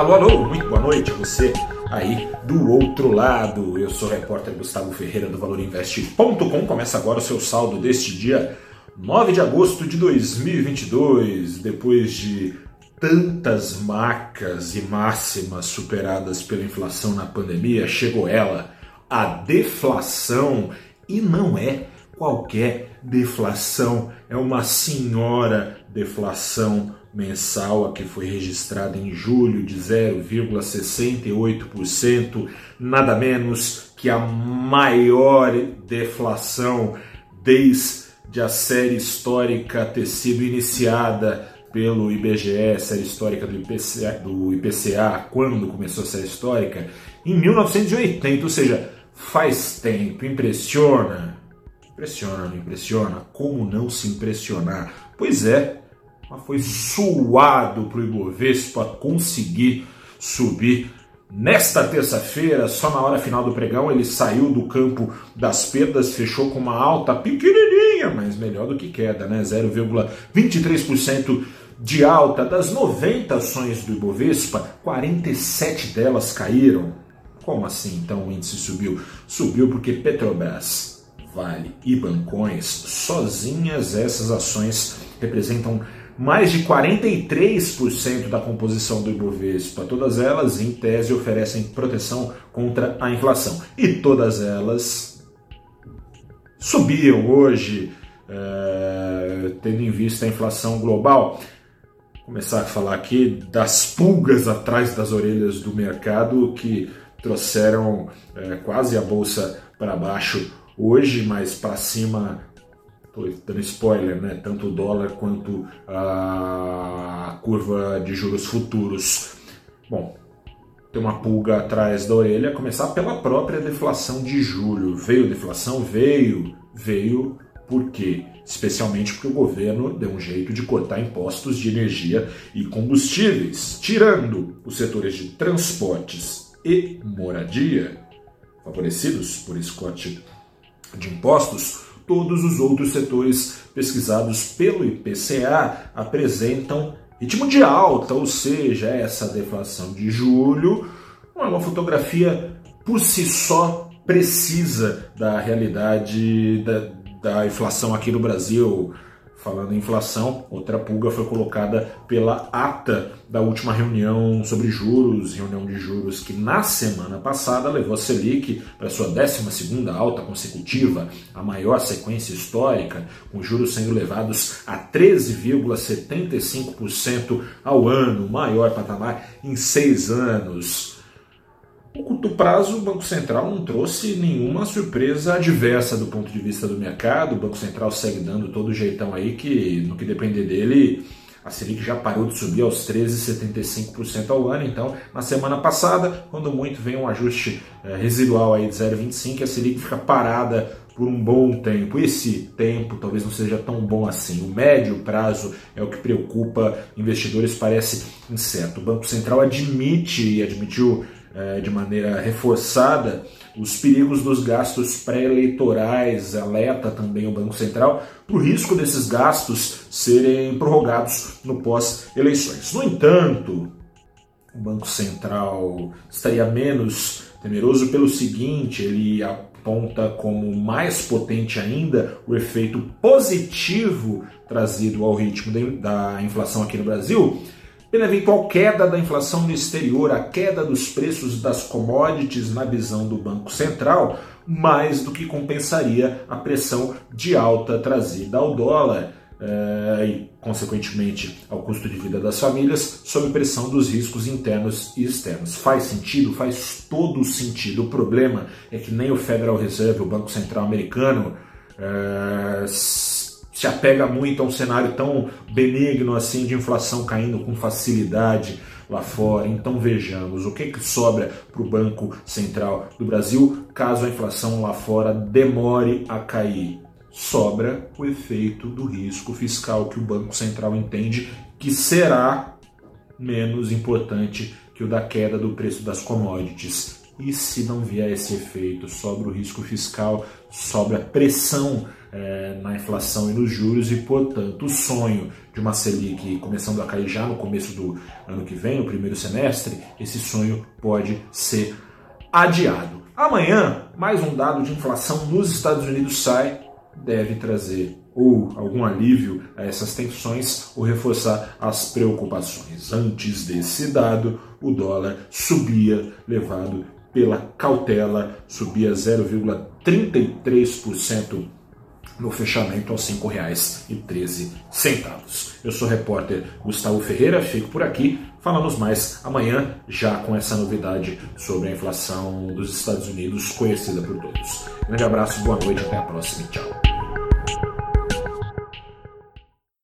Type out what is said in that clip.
Alô, alô, muito boa noite você aí do outro lado. Eu sou o repórter Gustavo Ferreira do ValorInvest.com. Começa agora o seu saldo deste dia 9 de agosto de 2022, depois de tantas marcas e máximas superadas pela inflação na pandemia, chegou ela, a deflação, e não é qualquer deflação, é uma senhora deflação mensal a que foi registrada em julho de 0,68%, nada menos que a maior deflação desde a série histórica ter sido iniciada pelo IBGE, série histórica do IPCA, do IPCA, quando começou a série histórica, em 1980, ou seja, faz tempo, impressiona. Impressiona, impressiona? Como não se impressionar? Pois é, mas foi suado para o Ibovespa conseguir subir. Nesta terça-feira, só na hora final do pregão, ele saiu do campo das perdas, fechou com uma alta pequenininha, mas melhor do que queda, né? 0,23% de alta. Das 90 ações do Ibovespa, 47 delas caíram. Como assim então o índice subiu? Subiu porque Petrobras, Vale e Bancões, sozinhas essas ações representam mais de 43% da composição do Ibovespa. Todas elas, em tese, oferecem proteção contra a inflação. E todas elas subiam hoje, é, tendo em vista a inflação global. Começar a falar aqui das pulgas atrás das orelhas do mercado que trouxeram é, quase a bolsa para baixo hoje, mas para cima Estou dando spoiler, né? Tanto o dólar quanto a curva de juros futuros. Bom, tem uma pulga atrás da orelha, começar pela própria deflação de julho. Veio deflação? Veio. Veio por quê? Especialmente porque o governo deu um jeito de cortar impostos de energia e combustíveis, tirando os setores de transportes e moradia, favorecidos por esse corte de impostos, todos os outros setores pesquisados pelo IPCA apresentam ritmo de alta, ou seja, essa deflação de julho não é uma fotografia por si só precisa da realidade da, da inflação aqui no Brasil. Falando em inflação, outra pulga foi colocada pela ata da última reunião sobre juros, reunião de juros que na semana passada levou a Selic para sua 12 alta consecutiva, a maior sequência histórica, com juros sendo levados a 13,75% ao ano, maior patamar em seis anos. No curto prazo, o Banco Central não trouxe nenhuma surpresa adversa do ponto de vista do mercado. O Banco Central segue dando todo o jeitão aí que, no que depender dele, a Selic já parou de subir aos 13,75% ao ano. Então, na semana passada, quando muito vem um ajuste é, residual aí de 0,25, a Selic fica parada por um bom tempo. Esse tempo talvez não seja tão bom assim. O médio prazo é o que preocupa investidores, parece incerto. O Banco Central admite e admitiu é, de maneira reforçada os perigos dos gastos pré-eleitorais, alerta também o Banco Central para o risco desses gastos serem prorrogados no pós-eleições. No entanto, o Banco Central estaria menos temeroso pelo seguinte: ele aponta como mais potente ainda o efeito positivo trazido ao ritmo da inflação aqui no Brasil pela eventual queda da inflação no exterior, a queda dos preços das commodities na visão do Banco Central, mais do que compensaria a pressão de alta trazida ao dólar. Eh, e, consequentemente, ao custo de vida das famílias, sob pressão dos riscos internos e externos. Faz sentido? Faz todo sentido. O problema é que nem o Federal Reserve, o Banco Central americano, eh, se apega muito a um cenário tão benigno assim de inflação caindo com facilidade lá fora. Então vejamos o que, que sobra para o Banco Central do Brasil caso a inflação lá fora demore a cair. Sobra o efeito do risco fiscal que o Banco Central entende que será menos importante que o da queda do preço das commodities. E se não vier esse efeito, sobra o risco fiscal, sobra pressão é, na inflação e nos juros e, portanto, o sonho de uma Selic começando a cair já no começo do ano que vem, no primeiro semestre, esse sonho pode ser adiado. Amanhã, mais um dado de inflação nos Estados Unidos sai, deve trazer ou algum alívio a essas tensões ou reforçar as preocupações. Antes desse dado, o dólar subia, levado pela cautela, subia 0,33% no fechamento aos R$ 5,13. Eu sou o repórter Gustavo Ferreira, fico por aqui. Falamos mais amanhã, já com essa novidade sobre a inflação dos Estados Unidos, conhecida por todos. Grande abraço, boa noite, até a próxima e tchau.